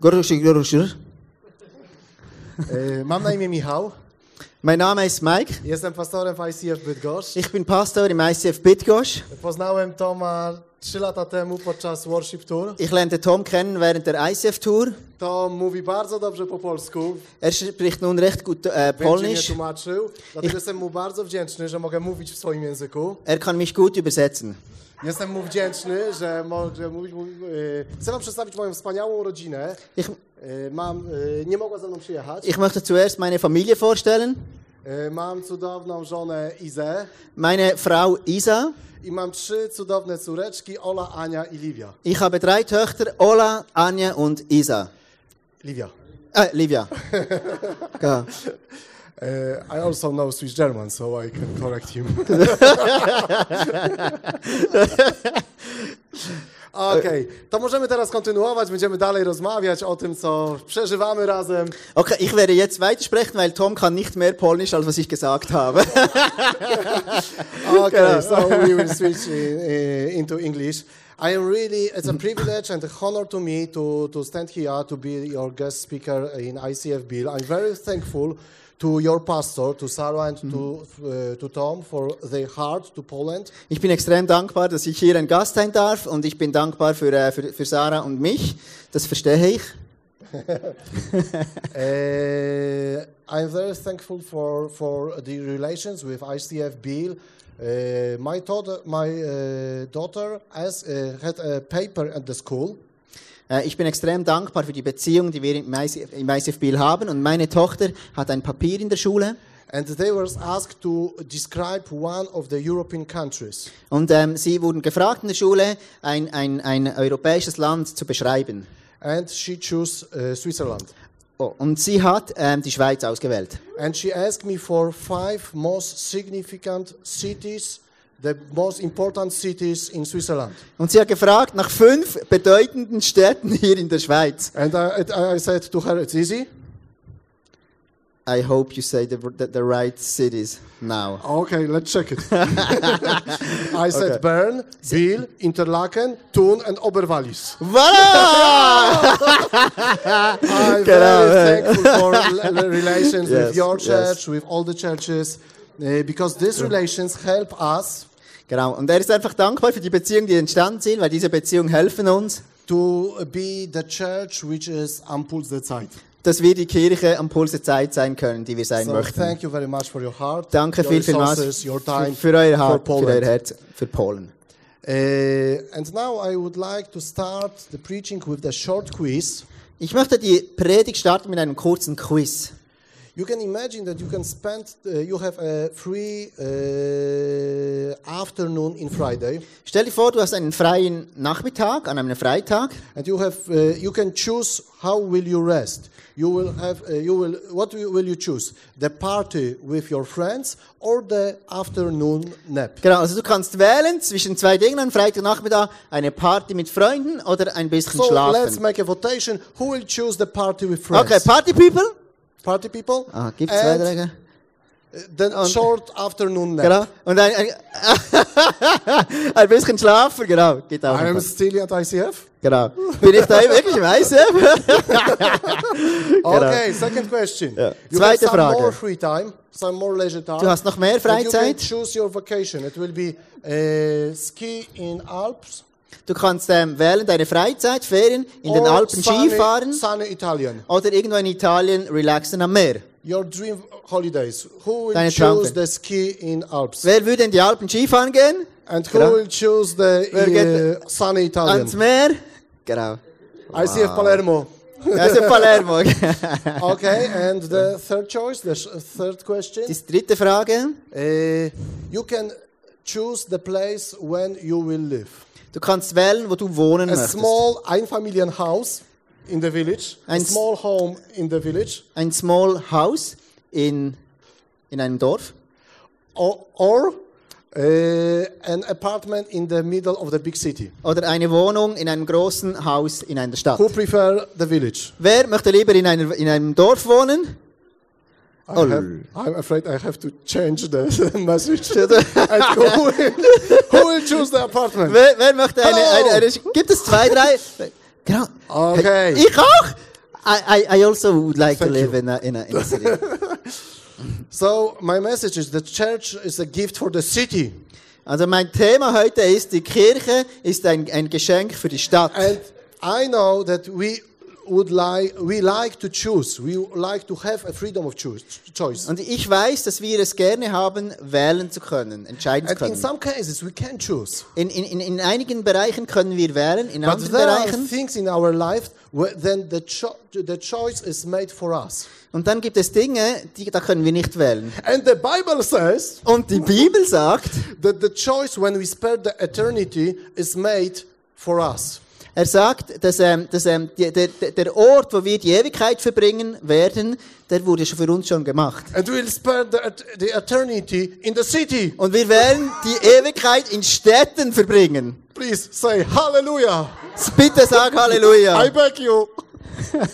Goruszy, goruszy. E, Mam na imię Michał. Mein Name ist Mike. Jestem pastorem w ICF Bydgoszcz. Ich bin Pastor im ICF Bitgosch. Poznałem Toma 3 lata temu podczas Worship Tour. Ich lernte Tom kennen während der ICF Tour. Tom mówi bardzo dobrze po polsku. Er spricht nun recht gut äh, Polnisch. tłumaczył. Dlatego jestem mu bardzo wdzięczny, że mogę mówić w swoim języku. Er kann mich gut übersetzen. Jestem mu wdzięczny, że mogę mówić. e, Chcę wam przedstawić moją wspaniałą rodzinę. Ich, E, Mam, e, nie mogła ze mną przyjechać. ich möchte zuerst meine Familie vorstellen. Mam cudowną żonę Izę Meine Frau Isa. i mam trzy cudowne córeczki, Ola, Ania i Livia. Ich habe drei Töchter, Ola, Anja und Isa. Livia. Äh, Livia. E, I also know Swiss German, so I can correct him. Okej, to możemy teraz kontynuować, będziemy dalej rozmawiać o tym, co przeżywamy razem. Okay, ich werde jetzt weitersprechen, weil Tom kann nicht mehr Polnisch, als was ich gesagt habe. Okay, so we will switch in, in, into English. I am really, it's a privilege and a honor to me to, to stand here to be your guest speaker in ICF Bill. I'm very thankful to your pastor, to Sarah and to, uh, to Tom for their heart to Poland. Ich bin extrem dankbar, dass ich hier ein Gast sein darf und ich bin dankbar für, äh, für, für Sarah und mich. Das verstehe ich. Uh, I'm very thankful for, for the relations with ICF Bill. Uh, my daughter, my uh, daughter has, uh, had a paper at the school. Äh, Ich bin extrem dankbar für die Beziehung, die wir im ICF im ICF Biel haben. Und meine Tochter hat ein Papier in der Schule. And they were asked to describe one of the European countries. Und ähm, sie wurden gefragt in der Schule, ein, ein, ein europäisches Land zu beschreiben. And she chose uh, Switzerland. Oh, und sie hat ähm, die Schweiz ausgewählt. And she asked me for five most significant cities, the most important cities in Switzerland. Und sie hat gefragt nach fünf bedeutenden Städten hier in der Schweiz. And I, I said to her, it's easy. I hope you say the, the, the right cities now. Okay, let's check it. I said Okay. Bern, Biel, Interlaken, Thun, and Oberwallis. Voilà! I'm Genau, very yeah. thankful for relations Yes, with your yes. church, with all the churches, uh, because these relations help us Genau. Und er ist einfach dankbar für die Beziehungen, die entstanden sind, weil diese Beziehungen helfen uns, to be the church which is am Puls der Zeit. Dass wir die Kirche am Puls der Zeit sein können, die wir sein So möchten. thank you very much for your heart, Danke your viel, vielmals resources, your für, für euer Herz, für euer Herz, für Polen. Uh, and now I would like to start the preaching with the short quiz. Ich möchte die Predigt starten mit einem kurzen Quiz. You can imagine that you can spend, uh, you have a free uh, afternoon in Friday, Stell dir vor, du hast einen freien Nachmittag an einem Freitag and you have, you can choose how will you rest. You will have, uh, you will, what will you choose? The party with your friends or the afternoon nap? Genau, also du kannst wählen zwischen zwei Dingen am Freitagnachmittag, eine Party mit Freunden oder ein bisschen So let's schlafen. make a votation. Who will choose the party with friends? Okay, Party People? Party people? Ah, gibt es zwei Regeln? Then short afternoon nap. Genau. Und ein, ein, ein bisschen schlafen, genau. Geht auch. I am still at ICF. Genau. Bin ich da wirklich im ICF? Okay, second question. Ja. You Zweite have some Frage. more free time, some more leisure time. Du hast noch mehr And you can Freizeit. choose your vacation. It will be uh, ski in Alps Du kannst ähm, wählen deine Freizeit, Ferien, in den or Alpen sunny, Skifahren sunny oder irgendwo in Italien relaxen am Meer. Your dream holidays. Who will Deine choose the ski in Alps? Wer würde in die Alpen Skifahren gehen? And who Genau. will choose the uh, sunny Italian? Ans Meer? Genau. ICF Palermo. Also Palermo. Okay, and the third choice, the third question. Die dritte Frage. Uh, you can choose the place when you will live. Du kannst wählen, wo du wohnen A möchtest. small Einfamilienhaus in the village. A Ein s- small home in the village. Ein small house in, in einem Dorf. Or, or uh, an apartment in the middle of the big city. Oder eine Wohnung in einem großen Haus in einer Stadt. Who prefer the village? Wer möchte lieber in, einer, in einem Dorf wohnen? I Oh. have, I'm afraid I have to change the message. who, will, who will choose the apartment? Wer, wer möchte eine, eine, eine, Gibt es zwei, drei? Genau. Okay. Ich auch. I, I, I also would like Thank to live you. in a, in a, in a city. So my message is the church is a gift for the city. Also mein Thema heute ist, die Kirche ist ein, ein Geschenk für die Stadt. And I know that we would like we like to choose. We like to have a freedom of choose, choice. Und ich weiß, dass wir es gerne haben, wählen zu können, entscheiden zu And in können. some cases we can choose. In, in, in, in einigen Bereichen können wir wählen, in But anderen there are Bereichen. things in our life where then the, cho- the choice is made for us. Und dann gibt es Dinge, die, da können wir nicht wählen. And the Bible says Und die Bibel sagt, that the choice when we spare the eternity is made for us. Er sagt, dass, ähm, dass ähm, die, der, der- Ort, wo wir die Ewigkeit verbringen werden, der wurde schon für uns schon gemacht. And we'll spare the, the eternity in the city. Und wir werden die Ewigkeit in Städten verbringen. Please say hallelujah. Bitte sag Halleluja. I beg you.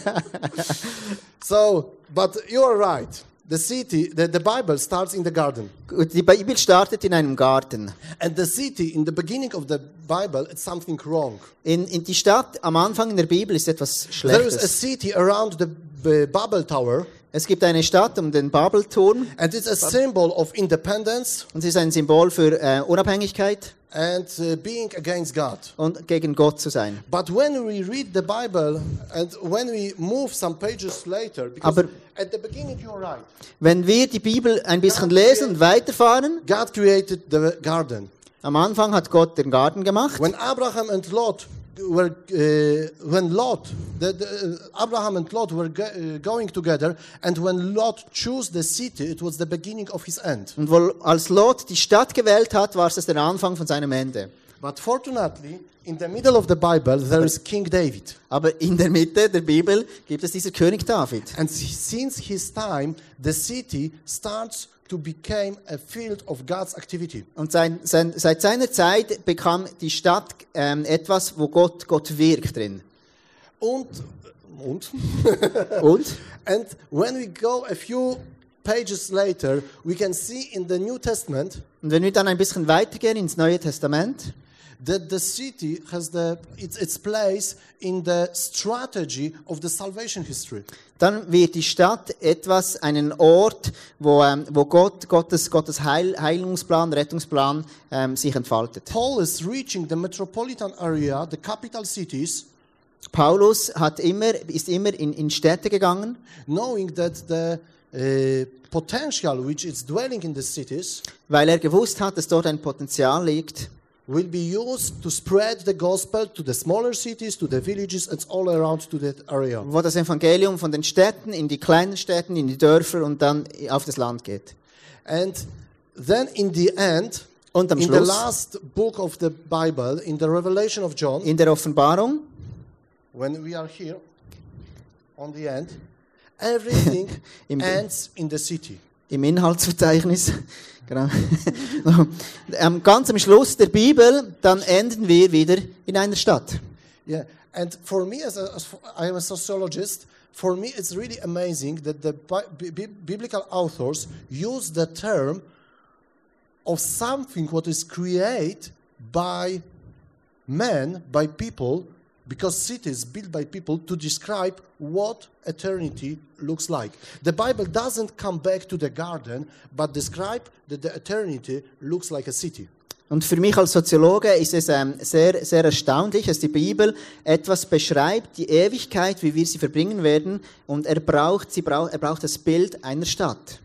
so, but you are right. The city, the, the Bible starts in the garden. Die Bibel startet in einem Garten. And the city, in the beginning of the Bible, it's something wrong. In, in die Stadt am Anfang in der Bibel ist etwas schlechtes. There is a city around the Babel Tower, Es gibt eine Stadt um den Babelturm and it's a symbol of independence und sie ist ein Symbol für äh, Unabhängigkeit and uh, being against God. und gegen Gott zu sein. But when we read the Bible and when we move some pages later, because Aber- at the beginning you're right, Wenn wir die Bibel ein bisschen lesen und weiterfahren, God created the garden. am Anfang hat Gott den Garten gemacht. When Abraham and Lot were, uh, when Lot, the, the, uh, Abraham and Lot were go, uh, going together, and when Lot chose the city, it was the beginning of his end. Und wo, als Lot die Stadt gewählt hat, war es der Anfang von seinem Ende. But fortunately, in the middle of the Bible, there is King David. Aber in der Mitte der Bibel gibt es diesen König David. And since his time, the city starts to become a field of God's activity. Und sein, sein, seit seiner Zeit bekam die Stadt ähm, etwas, wo Gott, Gott wirkt drin. Und, und, Und and when we go a few pages later, we can see in the New Testament Und wenn wir dann ein bisschen weitergehen ins Neue Testament, that the city has the, its, its place in the strategy of the salvation history. dann wird die Stadt etwas, einen Ort, wo, ähm, wo Gott, Gottes, Gottes Heil, Heilungsplan, Rettungsplan ähm, sich entfaltet. Paul is reaching the metropolitan area, the capital cities, Paulus hat immer, ist immer in, in Städte gegangen, knowing that the uh, potential which is dwelling in the cities weil er gewusst hat, dass dort ein Potenzial liegt, will be used to spread the gospel to the smaller cities, to the villages, and all around to that area. wo das Evangelium von den Städten in die kleinen Städten, in die Dörfer und dann auf das Land geht. And then in the end, Und am in the last book of the Bible, in the Revelation of John, in der Offenbarung, when we are here on the end, everything ends in the city. Im Inhaltsverzeichnis, genau. am, ganz am Schluss der Bibel, dann enden wir wieder in einer Stadt. Yeah, and for me, as, a, as I am a sociologist, for me it's really amazing that the bi- bi- bi- biblical authors use the term of something what is created by men, by people, because cities built by people to describe what eternity looks like. The Bible doesn't come back to the garden, but describe that the eternity looks like a city. Und für mich als Soziologe ist es ähm, sehr, sehr erstaunlich, dass die Bibel etwas beschreibt, die Ewigkeit, wie wir sie verbringen werden, und er braucht, sie braucht, er braucht das Bild einer Stadt.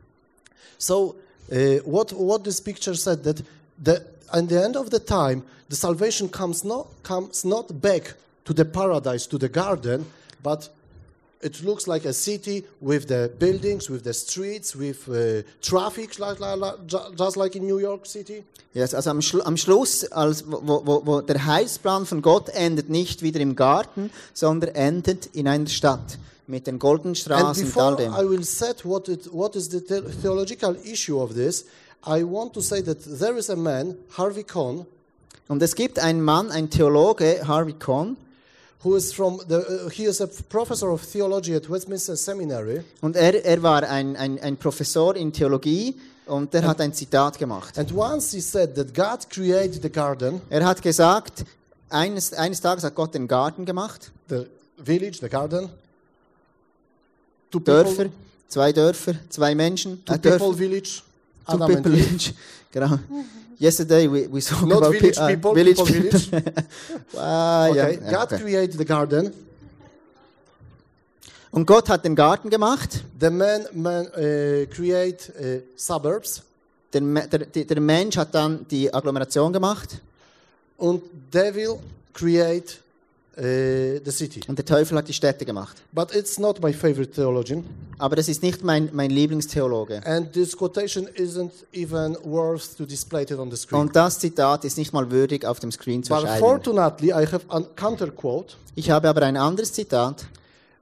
So, uh, what, what this picture said that the, at the end of the time, the salvation comes not, comes not back to the paradise, to the garden, but it looks like a city with the buildings, with the streets, with uh, traffic, like, like, just like in New York City. Yes, also am, Schlu am Schluss, als, wo, wo, wo der Heilsplan von Gott endet nicht wieder im Garten, sondern endet in einer Stadt mit den goldenen And Straßen und all before dem. I will set what, it, what is the the- theological issue of this, I want to say that there is a man, Harvey Cohn, Und es gibt einen Mann, ein Theologe, Harvey Cohn, who is from the, uh, he is a professor of theology at Westminster Seminary. und er, er war ein, ein, ein Professor in Theologie und der hat ein Zitat gemacht. And once he said that God created the garden, Er hat gesagt, eines, eines Tages hat Gott den Garten gemacht, the village, the garden. Two Dörfer, people, zwei Dörfer, zwei Menschen, two äh, people Dörfer, village. two Adam people village. Genau. Yesterday we, we spoke Not about village pe- uh, people, village people village. Ah, ja, Okay, ja, God okay. created the garden. Und Gott hat den Garten gemacht. The man, man uh, create uh, suburbs, Der, der, der Mensch hat dann die Agglomeration gemacht and devil create uh, the city. und der Teufel hat die Städte gemacht. But it's not my favorite theologian, Aber das ist nicht mein, mein Lieblingstheologe. and this quotation isn't even worth to display it on the screen. Und das Zitat ist nicht mal würdig, auf dem Screen zu But erscheinen. fortunately, I have a counter quote. Ich habe aber ein anderes Zitat.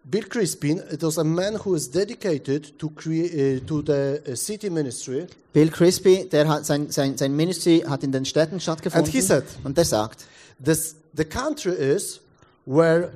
Bill Crispin, it was a man who is dedicated to, uh, to the uh, city ministry, Bill Crispy, der hat sein, sein, sein Ministry hat in den Städten stattgefunden. And he said- und der sagt, This, the country is where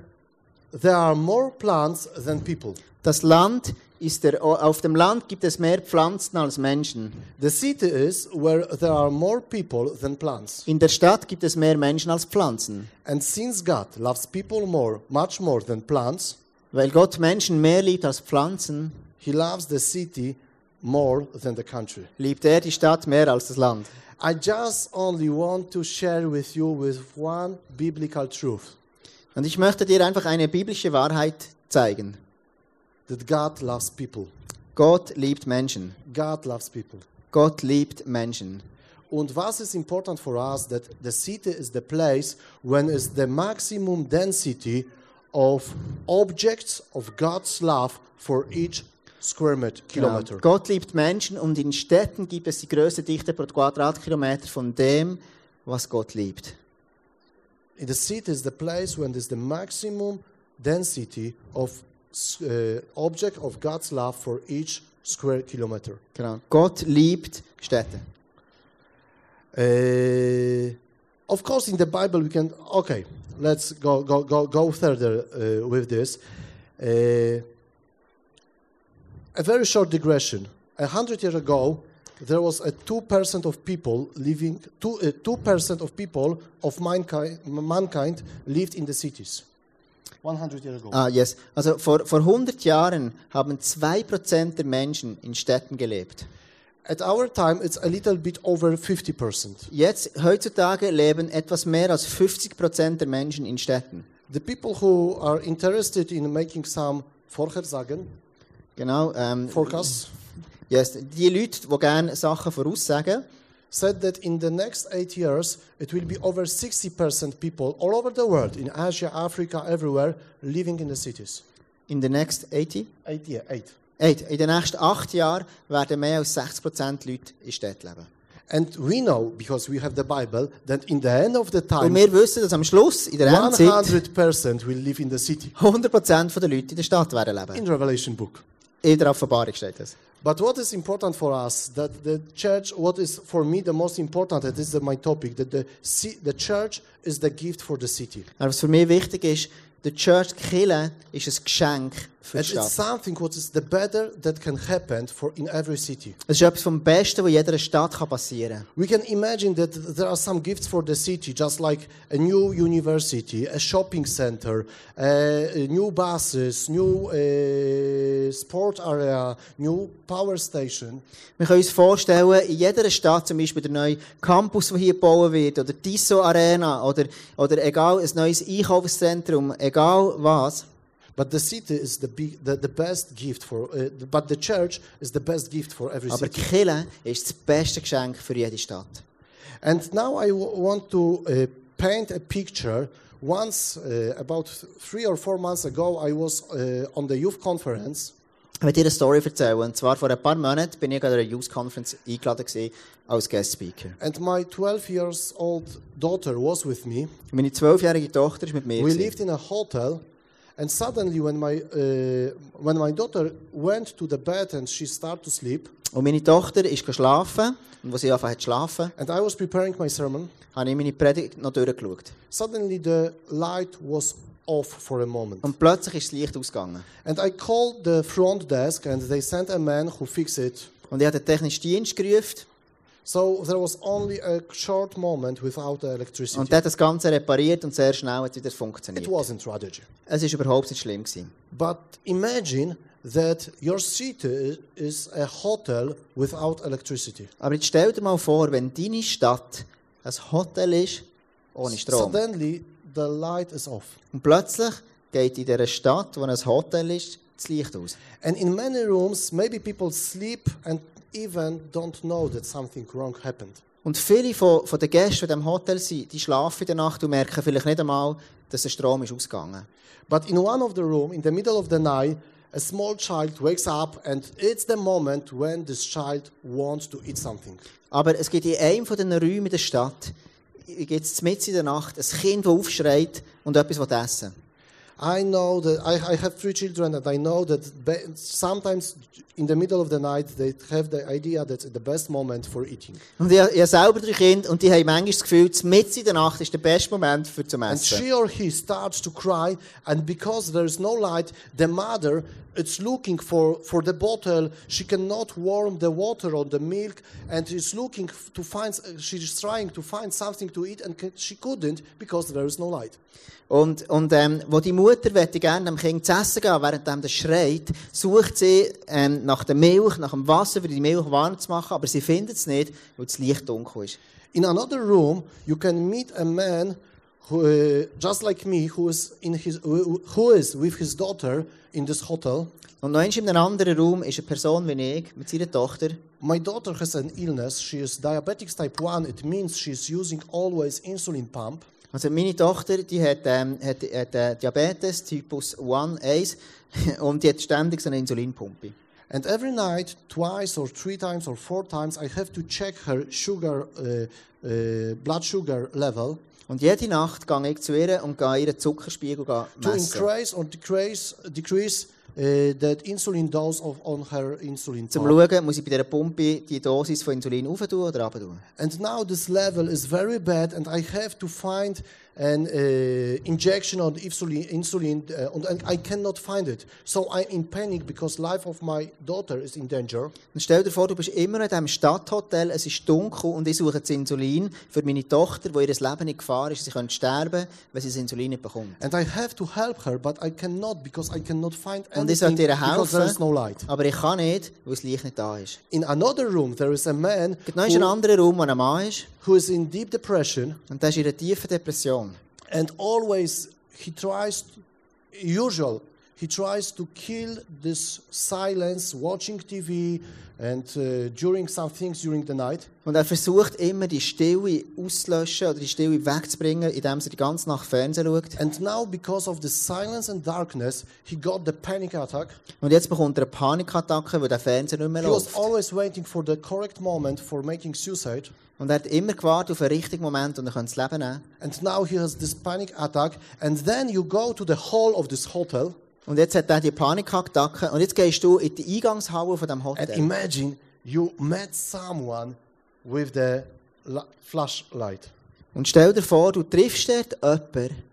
there are more plants than people. das Land ist der, auf dem Land gibt es mehr Pflanzen als Menschen. The city is where there are more people than plants. In der Stadt gibt es mehr Menschen als Pflanzen. And since God loves people more, much more than plants, Weil Gott Menschen mehr liebt als Pflanzen, he loves the city more than the country. liebt er die Stadt mehr als das Land. I just only want to share with you with one biblical truth Und ich möchte dir einfach eine biblische Wahrheit zeigen. that God loves people. Gott liebt Menschen. God loves people. Gott liebt Menschen. Und was is important for us that the city is the place when is the maximum density of objects of God's love for each square met- Genau. kilometer. Gott liebt Menschen und in Städten gibt es die größte Dichte pro Quadratkilometer von dem, was Gott liebt. In the city is the place when there's the maximum density of uh, object of God's love for each square kilometer. Genau. Gott liebt Städte. Uh, of course, in the Bible, we can. Okay, let's go go go go further uh, with this. Uh, a very short digression. A hundred years ago, there was a two percent of people living. Two uh, two percent of people of mankind mankind lived in the cities. One hundred years ago. Ah, yes. Also vor, vor 100 Jahren haben 2% der Menschen in Städten gelebt. At our time, it's a little bit over fifty percent. Jetzt, heutzutage, leben etwas mehr als 50% der Menschen in Städten. The people who are interested in making some Vorhersagen, Genau. Ähm, forecasts, yes. Die Leute, die gerne Sachen voraussagen, said that in the next eight years, it will be over 60% people all over the world, in Asia, Africa, everywhere, living in the cities. in the next 80, Eight, yeah, eight. eight, in den nächsten 8 Jahren werden mehr als 60% Leute in Städten leben. And we know, because we have the Bible, that in the end of the Und time, wir wissen, dass am Schluss, in der Endzeit, 100% will live in the city. 100% der Leute in der Stadt werden leben. In Revelation book. In der Offenbarung steht das. But what is important for us, that the church, what is for me the most important, this is my topic, that the, the church is the gift for the city. Aber was für mich wichtig ist, der Church Kille ist ein Geschenk für And die it's Stadt. something what is the better that can happen for in every city. Es ist etwas vom Besten, was jeder Stadt kann passieren We can imagine that there are some gifts for the city, just like a new university, a shopping center, uh, new buses, new uh, sport area, new power station. Wir können uns vorstellen, in jeder Stadt, zum Beispiel der neue Campus, der hier gebaut wird, oder die Tissot Arena, oder, oder egal, ein neues Einkaufszentrum, egal was. But the city is the, big, the, the best gift for, uh, but the church is the best gift for every Aber die city. Kille ist das beste Geschenk für jede Stadt. And now I w- want to uh, paint a picture. Once, uh, about three or four months ago, I was uh, on the youth conference. Ich will dir eine Story erzählen. Und zwar vor ein paar Monaten bin ich an einer Youth Conference eingeladen gewesen, als Guest Speaker. And my 12 years old daughter was with me. Meine zwölfjährige Tochter ist mit mir. We gewesen. lived in a hotel, and suddenly, when my uh, when my daughter went to the bed and she started to sleep, Und meine Tochter ist geschlafen. Und als sie angefangen hat zu schlafen, and I was preparing my sermon, habe ich meine Predigt noch durchgeschaut. suddenly the light was off for a moment, Und plötzlich ist das Licht ausgegangen. and I called the front desk, and they sent a man who fixed it. Und ich habe den technischen Dienst gerufen. So there was only a short moment without electricity. Und der hat das Ganze repariert und sehr schnell hat wieder It wasn't tragedy. Es ist überhaupt nicht schlimm gewesen. But imagine that your city is a hotel without electricity. Aber jetzt stell dir mal vor, wenn deine Stadt ein Hotel ist ohne Strom. Suddenly, the light is off. Und plötzlich geht in dieser Stadt, wo ein Hotel ist, das Licht aus. And in many rooms, maybe people sleep and even don't know that something wrong happened. Und viele von, von den Gästen, die in diesem Hotel sind, die schlafen in der Nacht und merken vielleicht nicht einmal, dass der Strom ist ausgegangen. But in one of the room, in the middle of the night, a small child wakes up and it's the moment when this child wants to eat something. Aber es gibt in einem von den Räumen in der Stadt, gibt es mitten in der Nacht ein Kind, das aufschreit und etwas will essen I know that I, I have three children, and I know that sometimes in the middle of the night they have the idea that's the best moment for eating. Und ich, ich selber drei Kinder und die haben manchmal das Gefühl, mitten in der Nacht ist der beste Moment für And Essen. she or he starts to cry, and because there is no light, the mother is looking for, for the bottle. She cannot warm the water or the milk, and is looking to find. She's trying to find something to eat, and she couldn't because there is no light. Und, und ähm, wo die Mutter möchte gerne dem Kind zu essen gehen, während das schreit, sucht sie ähm, nach der Milch, nach dem Wasser, für die Milch warm zu machen, aber sie findet es nicht, weil das Licht dunkel ist. In another room, you can meet a man who, uh, just like me, who is in his, who is with his daughter in this hotel. Und noch in einem anderen Raum ist eine Person wie ich mit seiner Tochter. My daughter has an illness. She is diabetic type 1. It means she's using always insulin pump. Also meine Tochter, die hat, ähm, hat, hat äh, Diabetes Typus 1, 1 und die hat ständig so eine Insulinpumpe. And every night, twice or three times or four times, I have to check her sugar, uh, uh, blood sugar level Und jede Nacht gehe ich zu ihr und gehe ihren Zuckerspiegel to messen. increase or decrease, decrease uh, that insulin dose of, on her insulin Zum schauen, muss ich bei dieser Pumpe die Dosis von Insulin tun oder runter. And now this level is very bad, and I have to find an uh, injection of insulin, insulin uh, and, I cannot find it. So I'm in panic because life of my daughter is in danger. Und stell dir vor, du bist immer in diesem Stadthotel, es ist dunkel und ich suche das Insulin für meine Tochter, wo ihr Leben in Gefahr ist. Sie könnte sterben, wenn sie das Insulin nicht bekommt. And I have to help her, but I cannot because I cannot find Und ich anything sollte ihr because there is helfen, no light. aber ich kann nicht, weil das Licht nicht da ist. In another room, there is a man noch einen who, anderen Raum, wo ein Mann ist who is in deep depression, und der ist in einer tiefen Depression. And always he tries, to, usual, he tries to kill this silence, watching TV, and uh, during some things during the night. Und er versucht immer, die Stille auszulöschen oder die Stille wegzubringen, indem er die ganze Nacht Fernsehen schaut. And now, because of the silence and darkness, he got the panic attack. Und jetzt bekommt er eine Panikattacke, weil der Fernseher nicht mehr He was always waiting for the correct moment for making suicide. Und er hat immer gewartet auf einen richtigen Moment und er könnte das Leben nehmen. And now he has this panic attack. And then you go to the hall of this hotel. Und jetzt hat er die Panikattacke und jetzt gehst du in die Eingangshalle von dem And Hotel. imagine you met someone with the la- flashlight. Und stell dir vor, du triffst dort jemanden,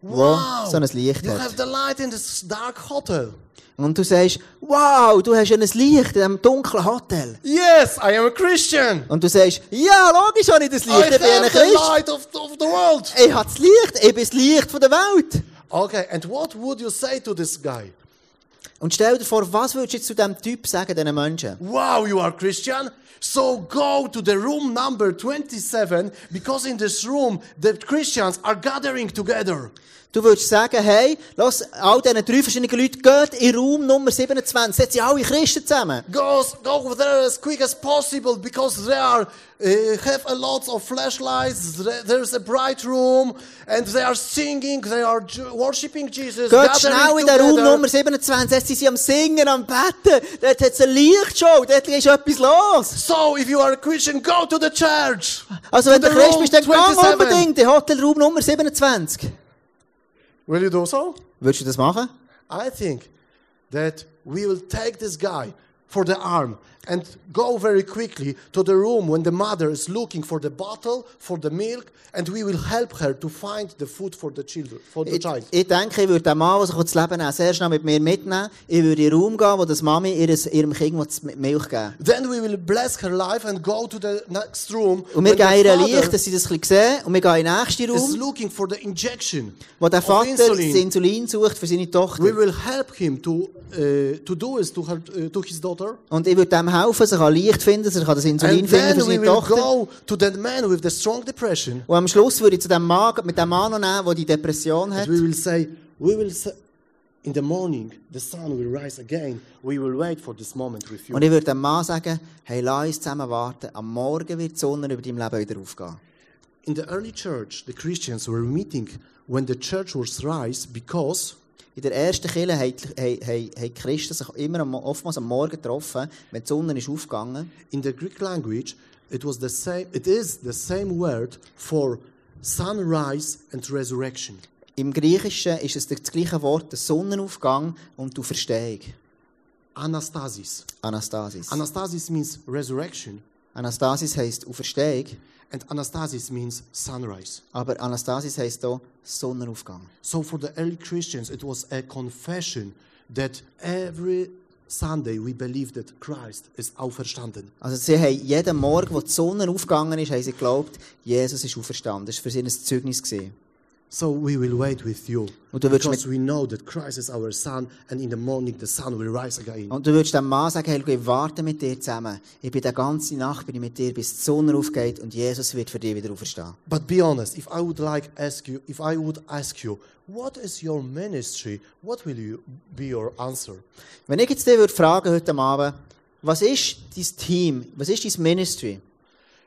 wo so ein Licht you have hat. the light in this dark hotel. Und du sagst, wow, du hast ein Licht in diesem dunklen Hotel. Yes, I am a Christian. Und du sagst, ja, logisch habe ich das I Licht, ich bin ein have the Christ. light of, of the world. Ich habe das Licht, ich bin das Licht von der Welt. Okay, and what would you say to this guy? Und stell dir vor, was würdest du jetzt zu diesem Typ sagen, diesen Menschen? Wow, you are Christian? So go to the room number 27 because in this room the Christians are gathering together. Du würdest sagen, hey, lass all diese drei verschiedenen Leute, geht in Raum Nummer 27, setzen alle Christen zusammen. Go, go there as quick as possible because they are uh, have a lot of flashlights. There- There's a bright room and they are singing. They are worshiping Jesus. Geht schnell in den Raum. Nummer 27, sie sind am Singen, am Betten, dort hat es eine Lichtshow, dort ist etwas los. So if you are a Christian, go to the church. Also wenn du the Christ bist, dann 27. unbedingt in Hotelraum Nummer 27. Will you do so? Würdest du das machen? I think that we will take this guy for the arm and go very quickly to the room when the mother is looking for the bottle for the milk and we will help her to find the food for the children for the Ich, child ich denke, ich würde den Mann, der sich das Leben nehmen sehr schnell mit mir mitnehmen. Ich würde in den Raum gehen, wo das Mami ihres, ihrem Kind Milch geben then we will bless her life and go to the next room Und wir the ihr Licht, dass sie das ein bisschen sehen. Und wir gehen in den nächsten is looking for the injection wo der Vater insulin. das Insulin sucht für seine Tochter. we will help him to uh, to do it to her uh, to his daughter Und ich würde dem helfen, sich an Licht finden, dass er das Insulin finden für seine Tochter. to that man with the strong depression Und am Schluss würde ich zu dem Mann, mit dem Mann nehmen, der die Depression hat. And we will say, we will say, in the morning, the sun will rise again. We will wait for this moment with you. Und ich würde dem Mann sagen, hey, lass uns zusammen warten. Am Morgen wird die Sonne über deinem Leben wieder aufgehen. In the early church, the Christians were meeting when the church was rise because In der ersten Kirche haben, haben, Christen sich immer oftmals am Morgen getroffen, wenn die Sonne ist aufgegangen in the Greek language, it was the same, it is the same word for sunrise and resurrection. Im Griechischen ist es das gleiche Wort, der Sonnenaufgang und die Auferstehung. Anastasis. Anastasis. Anastasis means resurrection, Anastasis heisst Auferstehung, and anastasis means sunrise. aber Anastasis heisst auch Sonnenaufgang. So for the early Christians, it was a confession that every Sunday we believe that Christ is auferstanden. Also sie haben jeden Morgen, wo die Sonne aufgegangen ist, haben sie geglaubt, Jesus ist auferstanden. Das war für sie ein Zeugnis. Gewesen. So we will wait with you Und du würdest because we know that Christ is our Son, and in the morning the sun will rise again. Und du würdest dem Mann sagen, schau, ich warte mit dir zusammen. Ich bin die ganze Nacht bin ich mit dir, bis die Sonne aufgeht und Jesus wird für dich wieder auferstehen. But be honest, if I would like ask you, if I would ask you, what is your ministry? What will you be your answer? Wenn ich jetzt dich würde fragen heute Abend, was ist dein Team, was ist dein Ministry?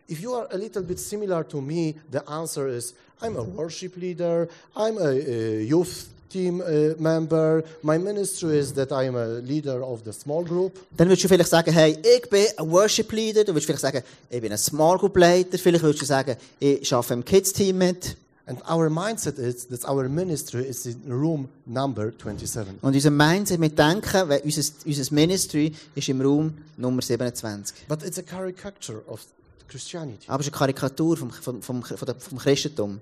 If you are a little bit similar to me, the answer is I'm a worship leader, I'm a, a youth team uh, member. My ministry is that I am a leader of the small group. Dann würdest du vielleicht sagen, hey, ich bin ein Worship Leader. Du würdest vielleicht sagen, ich bin ein Small Group Leiter. Vielleicht würdest du sagen, ich arbeite im Kids Team mit. And our mindset is that our ministry is in room number 27. Und unser Mindset mit denken, weil unser, unser Ministry ist im Raum Nummer 27. But it's a caricature of. Aber es ist eine Karikatur vom, vom, vom, vom, Christentum.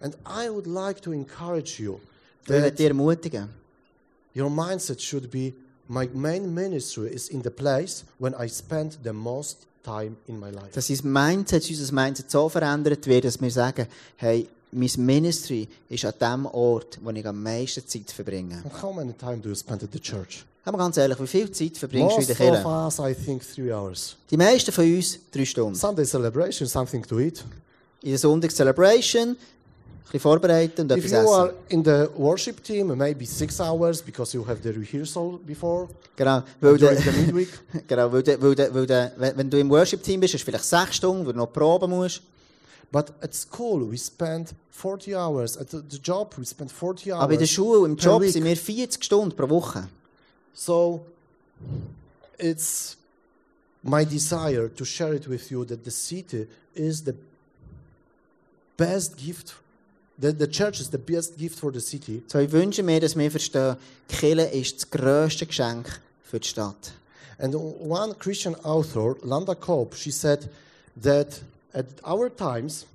And I would like to encourage you Und ich möchte that dich ermutigen. your mindset should be my main ministry is in the place when I spend the most time in my life. dass unser Mindset, unser Mindset so verändert wird, dass wir sagen, hey, mein Ministry ist an dem Ort, wo ich am meisten Zeit verbringe. And how many time do you spend at the church? Aber ganz ehrlich, wie viel Zeit verbringst du in Most der of Kirche? us, I think, three hours. Die meisten von uns drei Stunden. Sunday celebration, something to eat. In der Sonntag Celebration, bisschen vorbereiten und etwas you are essen. in the worship team, maybe six hours because you have the rehearsal before Genau, weil midweek. genau, weil der, weil der, weil der, wenn du im Worship-Team bist, hast du vielleicht sechs Stunden, wo du noch proben musst. But at school, we spend 40 hours. At the, job, we spend 40 hours. Aber in der Schule, im Job sind wir 40 Stunden pro Woche. So it's my desire to share it with you that the city is the best gift, that the church is the best gift for the city. So, ich wünsche mir, dass wir verstehen, die Kirche ist das grösste Geschenk für die Stadt. And one Christian author, Landa Cope, she said that at our times,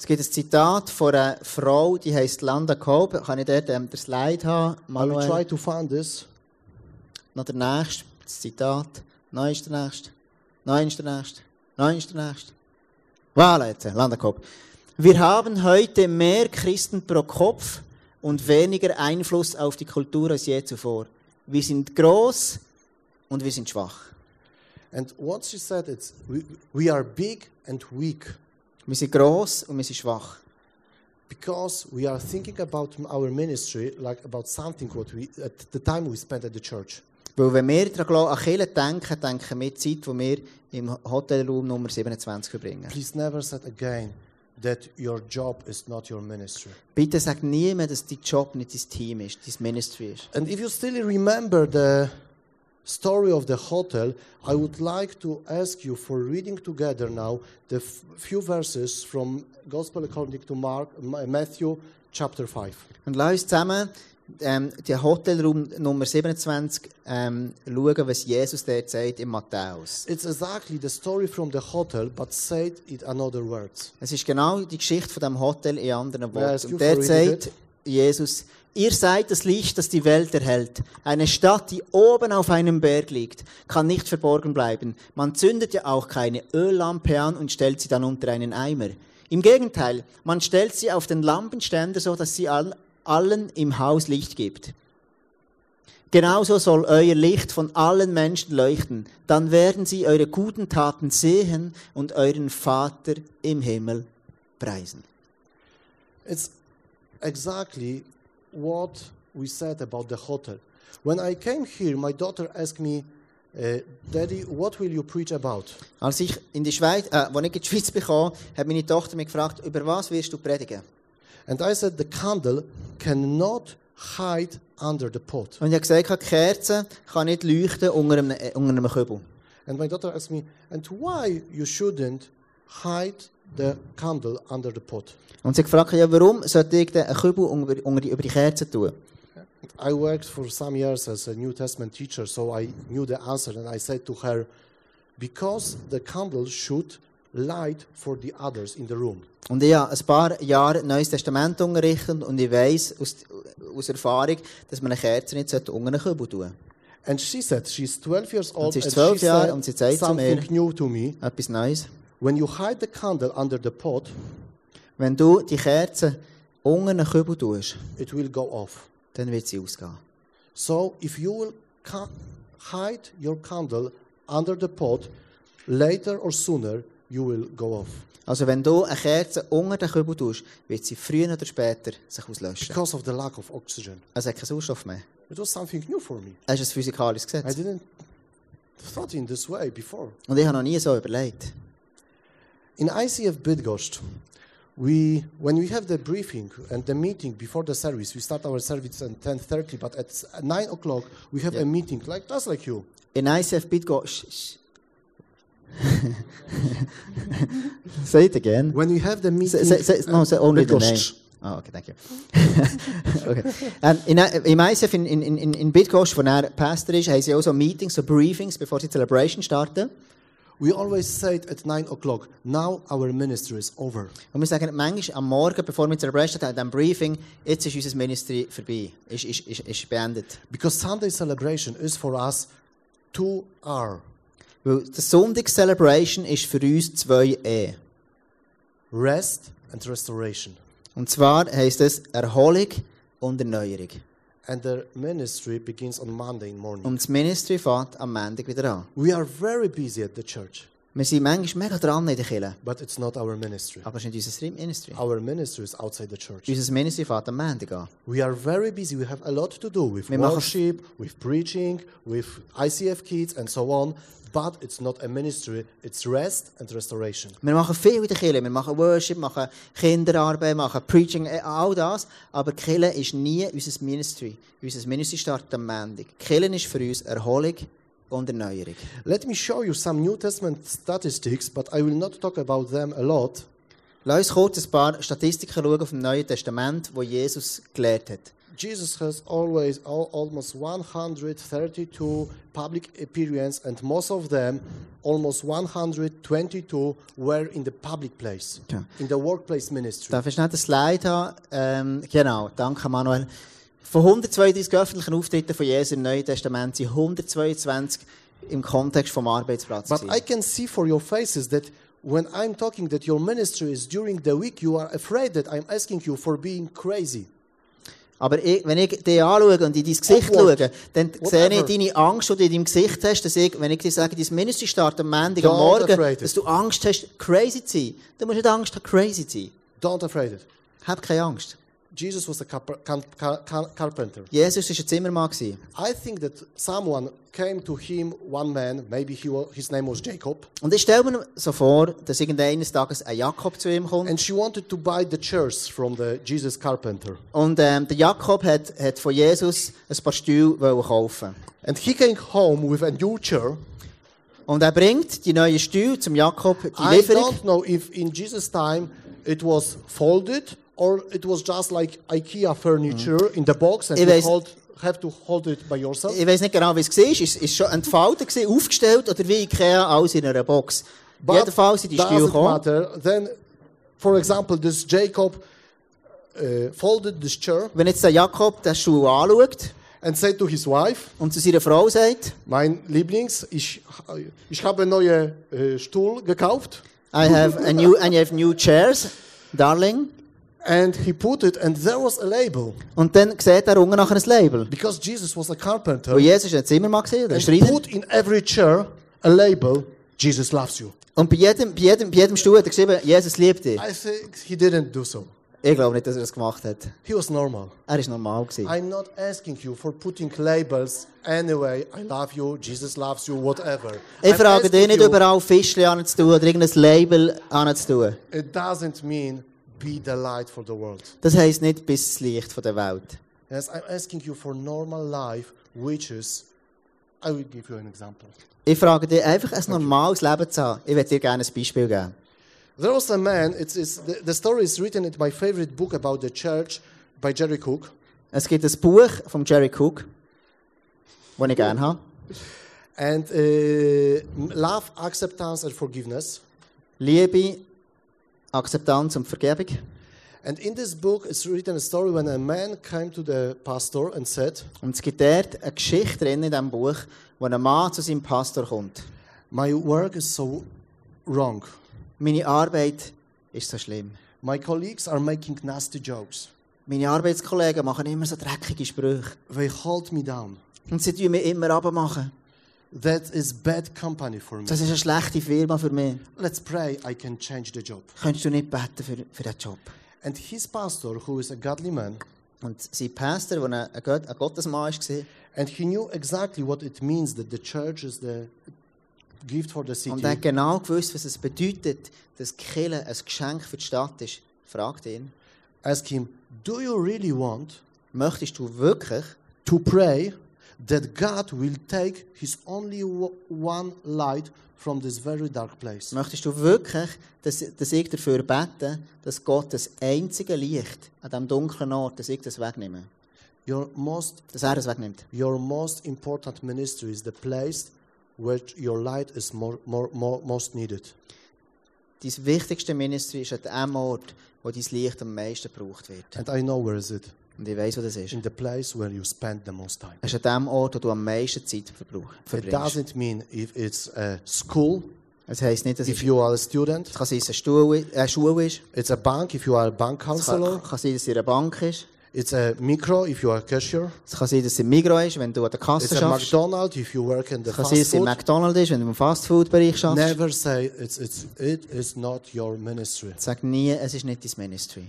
Es gibt ein Zitat von einer Frau, die heißt Landa Cobb. Kann ich dort ähm, den Slide haben? I will Manuel? try to find this. Noch der nächste, das Zitat. Nein ist der nächste. Nein ist der nächste. Nein ist der nächste. Voilà, jetzt, Landa Cobb. Wir haben heute mehr Christen pro Kopf und weniger Einfluss auf die Kultur als je zuvor. Wir sind groß und wir sind schwach. And what she said is, we, we are big and weak Wir sind groß und wir sind schwach. because we are thinking about our ministry like about something what we at the time we spent at the church. Weil wenn wir an Kirche denken, denken wir die Zeit, die wir im Hotelraum Nummer 27 verbringen. Please never say again that your job is not your ministry. Bitte sag niemand, dass dein Job nicht dein Team ist, dein Ministry ist. And if you still remember the story of the hotel, I would like to ask you for reading together now the few verses from Gospel according to Mark, Matthew chapter 5. Und lass uns zusammen ähm, den Hotelraum Nummer 27 ähm, schauen, was Jesus dort sagt in Matthäus. It's exactly the story from the hotel, but said in another words. Es ist genau die Geschichte von dem Hotel in anderen May I ask Worten. Und reading sagt Jesus, ihr seid das Licht, das die Welt erhält. Eine Stadt, die oben auf einem Berg liegt, kann nicht verborgen bleiben. Man zündet ja auch keine Öllampe an und stellt sie dann unter einen Eimer. Im Gegenteil, man stellt sie auf den Lampenständer, so dass sie all, allen im Haus Licht gibt. Genauso soll euer Licht von allen Menschen leuchten. Dann werden sie eure guten Taten sehen und euren Vater im Himmel preisen. It's exactly what we said about the hotel. When I came here, my daughter asked me, uh, Daddy, what will you preach about? Als ich in die Schweiz, äh, als ich in die Schweiz bekam, hat meine Tochter mich gefragt, über was wirst du predigen? And I said, the candle cannot hide under the pot. Und ich habe gesagt, die Kerze kann nicht leuchten unter einem, äh, unter einem Kübel. And my daughter asked me, and why you shouldn't hide the candle under the pot? Und sie gefragt, ja, warum sollte ich einen Kübel unter, unter die, über die Kerze tun? I worked for some years as a New Testament teacher, so I knew the answer, and I said to her, because the candle should light for the others in the room. Und ich habe ein paar Jahre Neues Testament unterrichtet und ich weiss aus, aus Erfahrung, dass man eine Kerze nicht sollte unter einen Kübel tun And she said, she's 12 years old, sie ist and 12 she Jahre und sie sagt zu mir- new to me. Etwas Neues. When you hide the candle under the pot, Wenn du die Kerze unter einen Kübel tust, it will go off. dann wird sie ausgehen. So if you will hide your candle under the pot, later or sooner you will go off. Also wenn du eine Kerze unter den Kübel tust, wird sie früher oder später sich auslöschen. Because of the lack of oxygen. Es hat keinen Sauerstoff mehr. It was something new for me. Das ist ein physikalisches I Gesetz. didn't thought in this way before. Und ich habe noch nie so überlegt. In ICF Bydgoszcz, we when we have the briefing and the meeting before the service, we start our service at 10:30, but at 9 o'clock we have Yeah. a meeting like just like you. In ICF Bitgo... Say it again. When we have the meeting, Say, say, say, no, say only the name. Oh, okay, thank you. okay. Um, in, Im ICF in, in, in, in wo er Pastor ist, haben sie auch so Meetings, so Briefings, bevor sie die Celebration starten. We always say it at 9 o'clock. Now our ministry is over. Und wir sagen manchmal am Morgen, bevor wir Celebration starten, in diesem Briefing, jetzt ist unser Ministry vorbei, ist, ist, ist, ist beendet. Because Sunday celebration is for us 2R. Weil die Sonntags-Celebration ist für uns zwei E. Rest and restoration. Und zwar heisst es Erholung und Erneuerung. And the ministry begins on Monday morning. Und das Ministry fängt am Montag wieder an. We are very busy at the church, Wir sind manchmal mega dran in der Kirche, but it's not our ministry. aber es ist nicht unser Ministry. Our ministry is outside the church. Unser Ministry fängt am Montag an. We are very busy. We have a lot to do with Wir worship, with preaching, with ICF kids, and so on. But it's not a ministry. It's rest and restoration. Wir machen viel in der Kirche. Wir machen Worship, machen Kinderarbeit, machen Preaching, äh, all das. Aber Kirche ist nie unser Ministry. Unser Ministry startet am Montag. Kirche ist für uns Erholung und Erneuerung. Let me show you some New Testament statistics, but I will not talk about them a lot. Lass uns kurz ein paar Statistiken schauen dem Neuen Testament, wo Jesus gelehrt hat. Jesus has always al- almost 132 public appearances, and most of them, almost 122, were in the public place, Ja. in the workplace ministry. Darf ich schnell den Slide haben? Ähm, genau, danke Manuel. Von 132 öffentlichen Auftritten von Jesus im Neuen Testament sind 122 im Kontext vom Arbeitsplatz. But. I can see for your faces that when I'm talking that your ministry is during the week, you are afraid that I'm asking you for being crazy. Aber ich, wenn ich dich anschaue und in dein Gesicht Awkward. schaue, dann Whatever. sehe ich deine Angst, die du in deinem Gesicht hast, dass ich, wenn ich dir sage, dein Ministry startet am Montag am Morgen, dass du Angst hast, crazy zu sein. Du musst nicht Angst haben, crazy zu sein. Don't afraid it. Hab keine Angst. Jesus was a carp- car- car- car- carpenter. Jesus war ein Zimmermann. gewesen. I think that someone came to him, one man, maybe he wa- his name was Jacob, Und ich stelle mir so vor, dass irgendeines Tages ein Jakob zu ihm kommt. and she wanted to buy the chairs from the Jesus carpenter. Und ähm, der Jakob hat, hat von Jesus ein paar Stühle kaufen. And he came home with a new chair. Und er bringt die neuen Stühle zum Jakob, die I Lieferung. don't know if in Jesus' time it was folded or it was just like IKEA furniture in the box and Ich you weiss- hold, have to hold it by yourself. Ich weiß nicht genau, wie es war. Ist es schon entfaltet, gewesen, aufgestellt oder wie Ikea, alles in einer Box? But Jedenfalls sind die Stühle gekommen. Then, for example, this Jacob uh, folded this chair Wenn jetzt der Jakob den Stuhl anschaut and said to his wife, und zu seiner Frau sagt, mein Lieblings, ich, ich habe neue äh, Stuhl gekauft. I have a new, I have new chairs, darling. And he put it, and there was a label. Und dann sieht er unten nachher ein Label. Because Jesus was a carpenter. Weil Jesus war ein Zimmermann oder ein Schreiner. put in every chair a label, Jesus loves you. Und bei jedem, bei, jedem, bei jedem Stuhl hat er geschrieben, Jesus liebt dich. I think he didn't do so. Ich glaube nicht, dass er das gemacht hat. He was normal. Er war normal. Gewesen. I'm not asking you for putting labels anyway. I love you, Jesus loves you, whatever. Ich I'm frage dich nicht, überall Fischchen anzutun oder irgendein Label anzutun. It doesn't mean be the light for the world. Das heisst nicht, bis das Licht von der Welt. Yes, I'm asking you for normal life, which is, I will give you an example. Ich frage dich, einfach ein normales Leben zu haben. Ich werde dir gerne ein Beispiel geben. There was a man, it's, it's, the, the story is written in my favorite book about the church by Jerry Cook. Es gibt ein Buch von Jerry Cook, das ich gerne habe. And uh, Love, Acceptance and Forgiveness. Liebe, Akzeptanz und Vergebung. And in this book, it's written a story when a man came to the pastor and said, Und es gibt dort eine Geschichte drin in diesem Buch, wo ein Mann zu seinem Pastor kommt. My work is so wrong. Meine Arbeit ist so schlimm. My colleagues are making nasty jokes. Meine Arbeitskollegen machen immer so dreckige Sprüche. They hold me down. Und sie tun mich immer abmachen. That is bad company for me. Das ist eine schlechte Firma für mich. Let's pray I can change the job. Könntest du nicht beten für, für diesen Job? And his pastor, who is a godly man, Und sein Pastor, der ein, Gott, ein Gottesmann war, and he knew exactly what it means that the church is the gift for the city. und er hat genau gewusst, was es bedeutet, dass Kille ein Geschenk für die Stadt ist, fragt ihn, Ask him, Do you really want möchtest du wirklich, to pray that God will take his only one light from this very dark place? möchtest du wirklich, dass, dass ich dafür bete, dass Gott das einzige Licht an diesem dunklen Ort, dass ich das wegnehme, Your most, dass er es wegnimmt? your most important ministry is the place where your light is more, more, more, most needed. Dein wichtigste Ministry ist an dem Ort, wo dein Licht am meisten gebraucht wird. And I know where is it. Und ich weiß, wo das ist. In the place where you spend the most time. Es ist an dem Ort, wo du am meisten Zeit verbrauch- It verbringst. doesn't mean if it's a school, Es heisst nicht, dass if es, you are a student. es kann sein, dass es eine Stuhl- äh, Schule ist. It's a bank if you are a bank Es kann, counselor. kann sein, dass es in einer Bank ist. It's a micro if you are a cashier. Es kann sein, dass es im Migro ist, wenn du an der Kasse It's a schaffst. McDonald's if you work in the Es kann fast sein, dass es im food. McDonald's ist, wenn du im Fastfood-Bereich schaffst. Never say it's, it's, it is not your ministry. Sag nie, es ist nicht dein Ministry.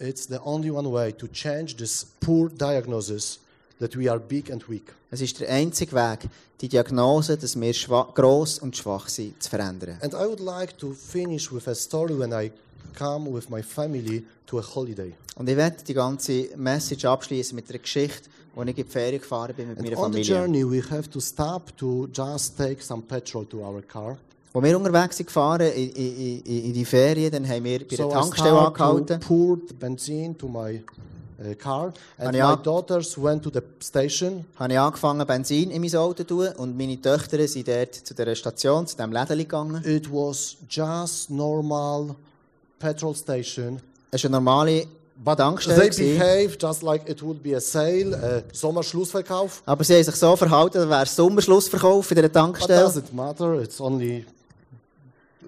It's the only one way to change this poor diagnosis that we are big and weak. Es ist der einzige Weg, die Diagnose, dass wir gross und schwach sind, zu verändern. And I would like to finish with a story when I come with my family to a holiday. Und ich werde die ganze Message abschließen mit einer Geschichte, wo ich in die Ferien gefahren bin mit And meiner on the Familie. journey, we have to stop to just take some petrol to our car. Als wir unterwegs sind gefahren in, in, in, die Ferien, dann haben wir bei der So I Tankstelle to angehalten. the benzene to my uh, car, and my daughters went to the station. habe ich angefangen, Benzin in mein Auto zu tun und meine Töchter sind dort zu dieser Station, zu diesem Läden gegangen. It was just normal petrol station. Es war eine normale But Tankstelle. they behave just like it would be a sale, a Sommerschlussverkauf. Aber sie haben sich so verhalten, als wäre es Sommerschlussverkauf in But Tankstelle. doesn't matter. It's only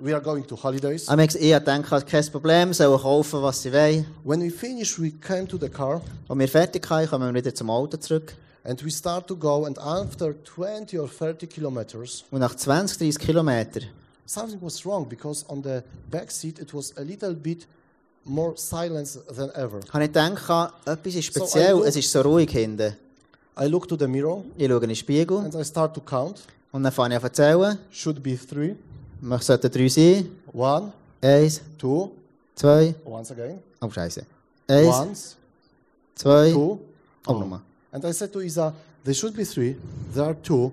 we are going to holidays. Aber ich habe gedacht, kein Problem, sollen kaufen, was sie wollen. When we finished, we came to the car Als wir fertig waren, kommen wir wieder zum Auto zurück. and we start to go. And after 20 or 30 kilometers, Und nach 20, 30 Kilometern something was wrong because on the back seat it was a little bit more silence than ever. habe ich gedacht, etwas ist So, speziell, also- es ist so ruhig hinten. I look to the mirror Ich schaue in den Spiegel and I start to count. und dann fange ich an zu erzählen. Should be three, Es sollten drei sein. one, Eins, two, zwei, once again, oh Scheiße. Eins, once, zwei, two. oh nochmal. And I said to Isa, there should be three. There are two.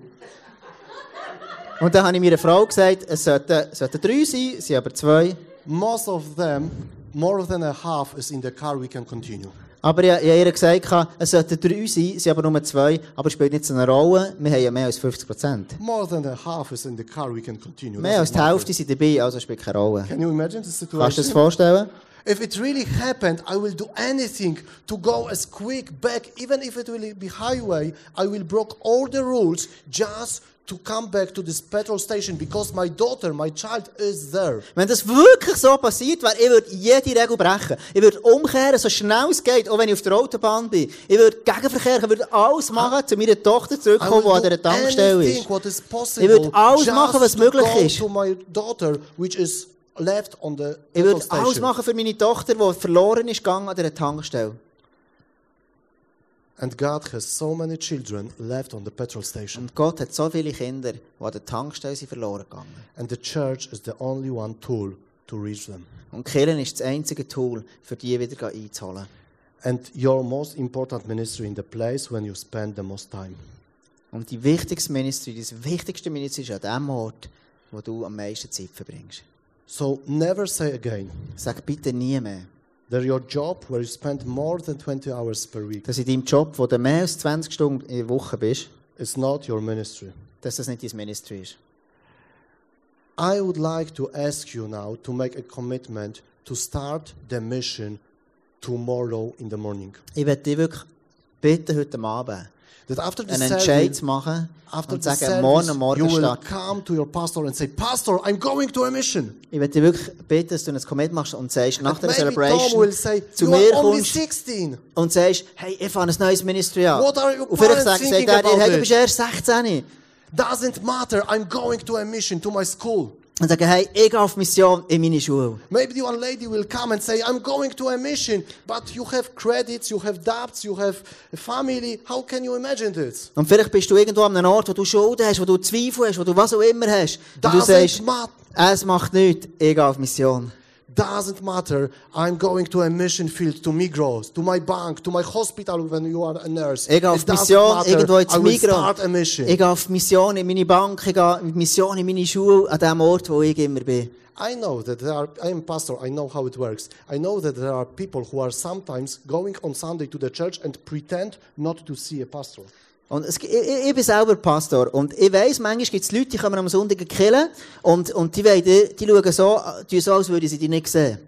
Und dann habe ich meiner Frau gesagt, es sollten, sollten drei sein, es sind aber zwei. Most of them more than a half is in the car, we can continue. Aber ich, ich habe ihr gesagt, es sollten drei sein, es sind aber nur zwei, aber es spielt nicht so eine Rolle. Wir haben ja mehr als 50 Prozent. More than a half is in the car, we can continue. Mehr als die. Hälfte sind dabei, also spielt keine Rolle. Can you imagine the Kannst du dir das situation? vorstellen? If it really happened, I will do anything to go as quick back, even if it will be highway. I will break all the rules just to come back to this petrol station because my daughter, my child, is there. Wenn das wirklich so passiert wäre, ich würde jede Regel brechen. Ich würde umkehren, so schnell es geht, auch wenn ich auf der Autobahn bin. Ich würde Gegenverkehr, ich würde alles machen, zu meiner Tochter zurückkommen, die an dieser Tankstelle ist. is possible Ich würde alles machen, was möglich ist. to my daughter, which is left on the Ich würde alles machen für meine Tochter, die verloren ist gegangen an dieser Tankstelle. And God has so many children left on the petrol station. Und Gott hat so viele Kinder, die an der Tankstelle sind verloren gegangen. And the church is the only one tool to reach them. Und Kirchen ist das einzige Tool, für die wieder einzuholen. And your most important ministry in the place when you spend the most time. Und die wichtigste Ministry, das wichtigste Ministry ist an dem Ort, wo du am meisten Zeit verbringst. So never say again Sag bitte nie mehr, that your job where you spend more than 20 hours per week dass in deinem Job, wo du mehr als 20 Stunden in der Woche bist, is not your ministry. dass das nicht dein Ministry ist. I would like to ask you now to make a commitment to start the mission tomorrow in the morning. Ich werde dich wirklich bitten, heute Abend That after the einen Entscheid service, zu machen after und the sagen, morgen service, you will come to your pastor and say, Pastor, I'm going to a mission. Ich dich wirklich bitten, dass du ein Commit machst und sagst, nach And der Celebration will say, zu you mir kommst 16. und sagst, hey, ich fange ein neues Ministry an. What are your und vielleicht sagt, sagt er dir, hey, du bist erst 16. Doesn't matter. I'm going to a mission to my school. Und sagen, hey, ich gehe auf Mission in meine Schule. Maybe one lady will come and say, I'm going to a mission, but you have credits, you have debts, you have a family. How can you imagine this? Und vielleicht bist du irgendwo an einem Ort, wo du Schulden hast, wo du Zweifel hast, wo du was auch immer hast. Und du Doesn't sagst, matter. es macht nichts, ich gehe auf Mission. Doesn't matter. I'm going to a mission field, to Migros, to my bank, to my hospital when you are a nurse. Ich gehe auf Mission matter. irgendwo ins Migros. start a mission. Ich gehe auf Mission in meine Bank, ich gehe auf Mission in meine Schule, an dem Ort, wo ich immer bin. I know that there are, I am pastor, I know how it works. I know that there are people who are sometimes going on Sunday to the church and pretend not to see a pastor. Und es, ich, ich bin selber Pastor und ich weiss, manchmal gibt es Leute, die kommen am Sonntag killen und, und die, wollen, die, die schauen so, die so, als würden sie dich nicht sehen.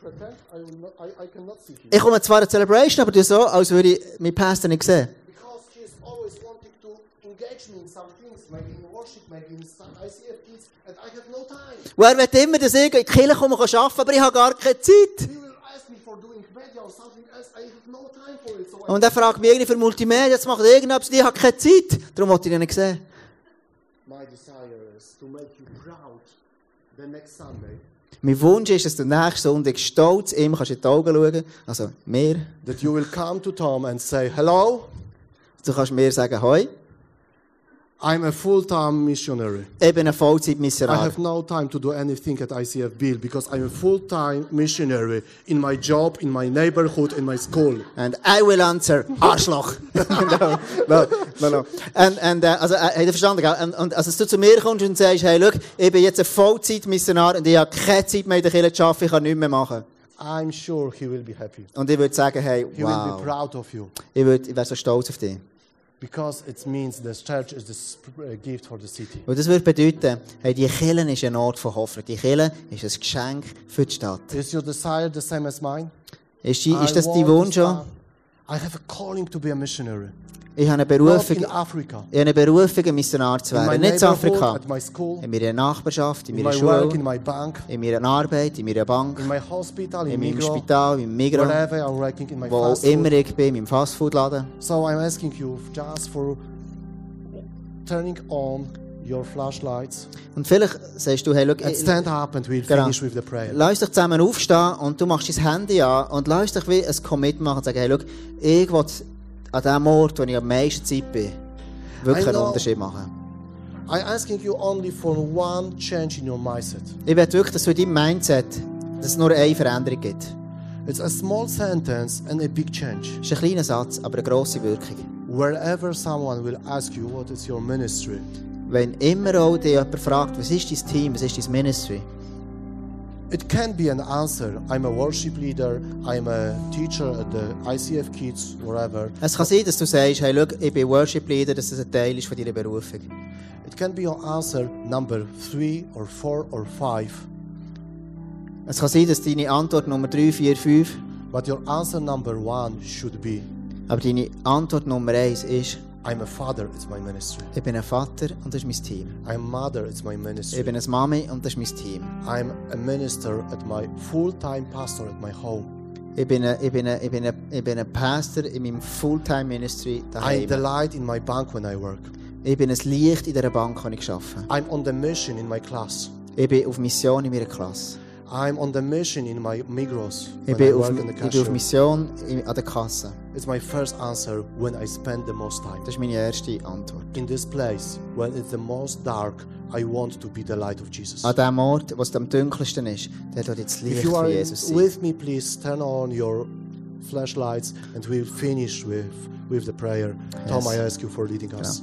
Pretend I, not, I, I. Ich komme zwar an die Celebration, aber die so, als würde ich meinen Pastor nicht sehen. In in in. Und er will immer, dass ich in die Kirche komme und arbeiten aber ich habe gar keine Zeit. Und er fragt mich irgendwie für Multimedia zu machen, irgendetwas, und ich habe keine Zeit. Darum wollte ich ihn nicht sehen. my desire is to make you proud the next Sunday. Mein Wunsch ist, dass du nächsten Sonntag stolz ihm kannst in die Augen schauen Also, mir. That you will come to Tom and say, Hello, Du kannst mir sagen, hoi, I'm a full-time missionary. bin ein I Vollzeitmissionar. have no time to do anything at ICF Bill because I'm a full-time missionary in my job, in my neighborhood, in my school. And I will answer, Arschloch. no, no, no, no. And, and, uh, also, äh, verstanden, gell? Und, und, also, dass du zu mir kommst und sagst, hey, schau, ich bin jetzt ein Vollzeitmissionar und ich habe keine Zeit mehr in der Kirche zu arbeiten, ich kann nichts mehr machen. I'm sure he will be happy. Und ich würde sagen, hey, He will be wow. proud of you Ich, würde, ich wäre so stolz auf dich. Because it means the church is the uh, gift for the city. Und das würde bedeuten, hey, die Kirche ist ein Ort von Hoffnung. Die Kirche ist ein Geschenk für die Stadt. Is your desire the same as mine? Ist, die, ist das dein Wunsch schon? I have a calling to be a missionary. Ich habe eine Berufung, in ich habe eine Berufung, ein Missionar zu werden. Nicht in Afrika. school, In meiner Nachbarschaft, in in meiner my work, in Schule, bank, in meiner Arbeit, in meiner Bank, in my hospital, in in meinem Migros, Spital, Migros, I'm working, in my wo auch immer ich bin, in meinem Fastfood-Laden. So I'm asking you just for turning on your flashlights Und vielleicht sagst du, hey, schau, and stand up and we'll Genau. finish with the prayer. lass dich zusammen aufstehen und du machst dein Handy an und lass dich wie ein Commit machen und sagen, hey, schau, ich will an dem Ort, wo ich am meisten Zeit bin, wirklich einen. Unterschied machen. I'm asking you only for one change in your mindset. Ich will wirklich, dass du in deinem Mindset, dass es nur eine Veränderung gibt. It's a small sentence and a big change. Es ist ein kleiner Satz, aber eine grosse Wirkung. Wherever someone will ask you what is your ministry, Wenn immer auch dich jemand fragt, was ist dein Team, was ist dein Ministry, It can be an answer. I'm a worship leader. I'm a teacher at the ICF Kids, wherever. Es kann sein, dass du sagst, hey, schau, ich bin Worship Leader, dass das ein Teil ist von deiner Berufung. It can be your answer number three or four or five. Es kann sein, dass deine Antwort Nummer 3, 4, 5, But your answer number one should be aber deine Antwort Nummer 1 ist, I'm a father, it's my ministry. ich bin ein Vater und das ist mein Team. I'm a mother, it's my Ich ministry. bin eine Mami und das ist mein Team. I'm a minister at my full-time pastor at my home. Ich bin ein, ich bin ein, ich bin ein, ich bin ein Pastor in meinem Fulltime Ministry I'm daheim. the light in my bank when I work. Ich bin ein Licht in dieser Bank, die ich arbeite. I'm on the mission in my class. Ich bin auf Mission in meiner Klasse. I'm on the mission in my Migros Ich bin auf, work in the ich bin auf. Mission in, an der Kasse. It's my first answer when I spend the most time. Das ist meine erste Antwort. In this place, when it's the most dark, I want to be the light of Jesus. An dem Ort, wo es am dunkelsten ist, dort wird jetzt Licht you von are Jesus sein. with me, please turn on your flashlights and we'll finish with, with the prayer. Tom, I ask you for leading us.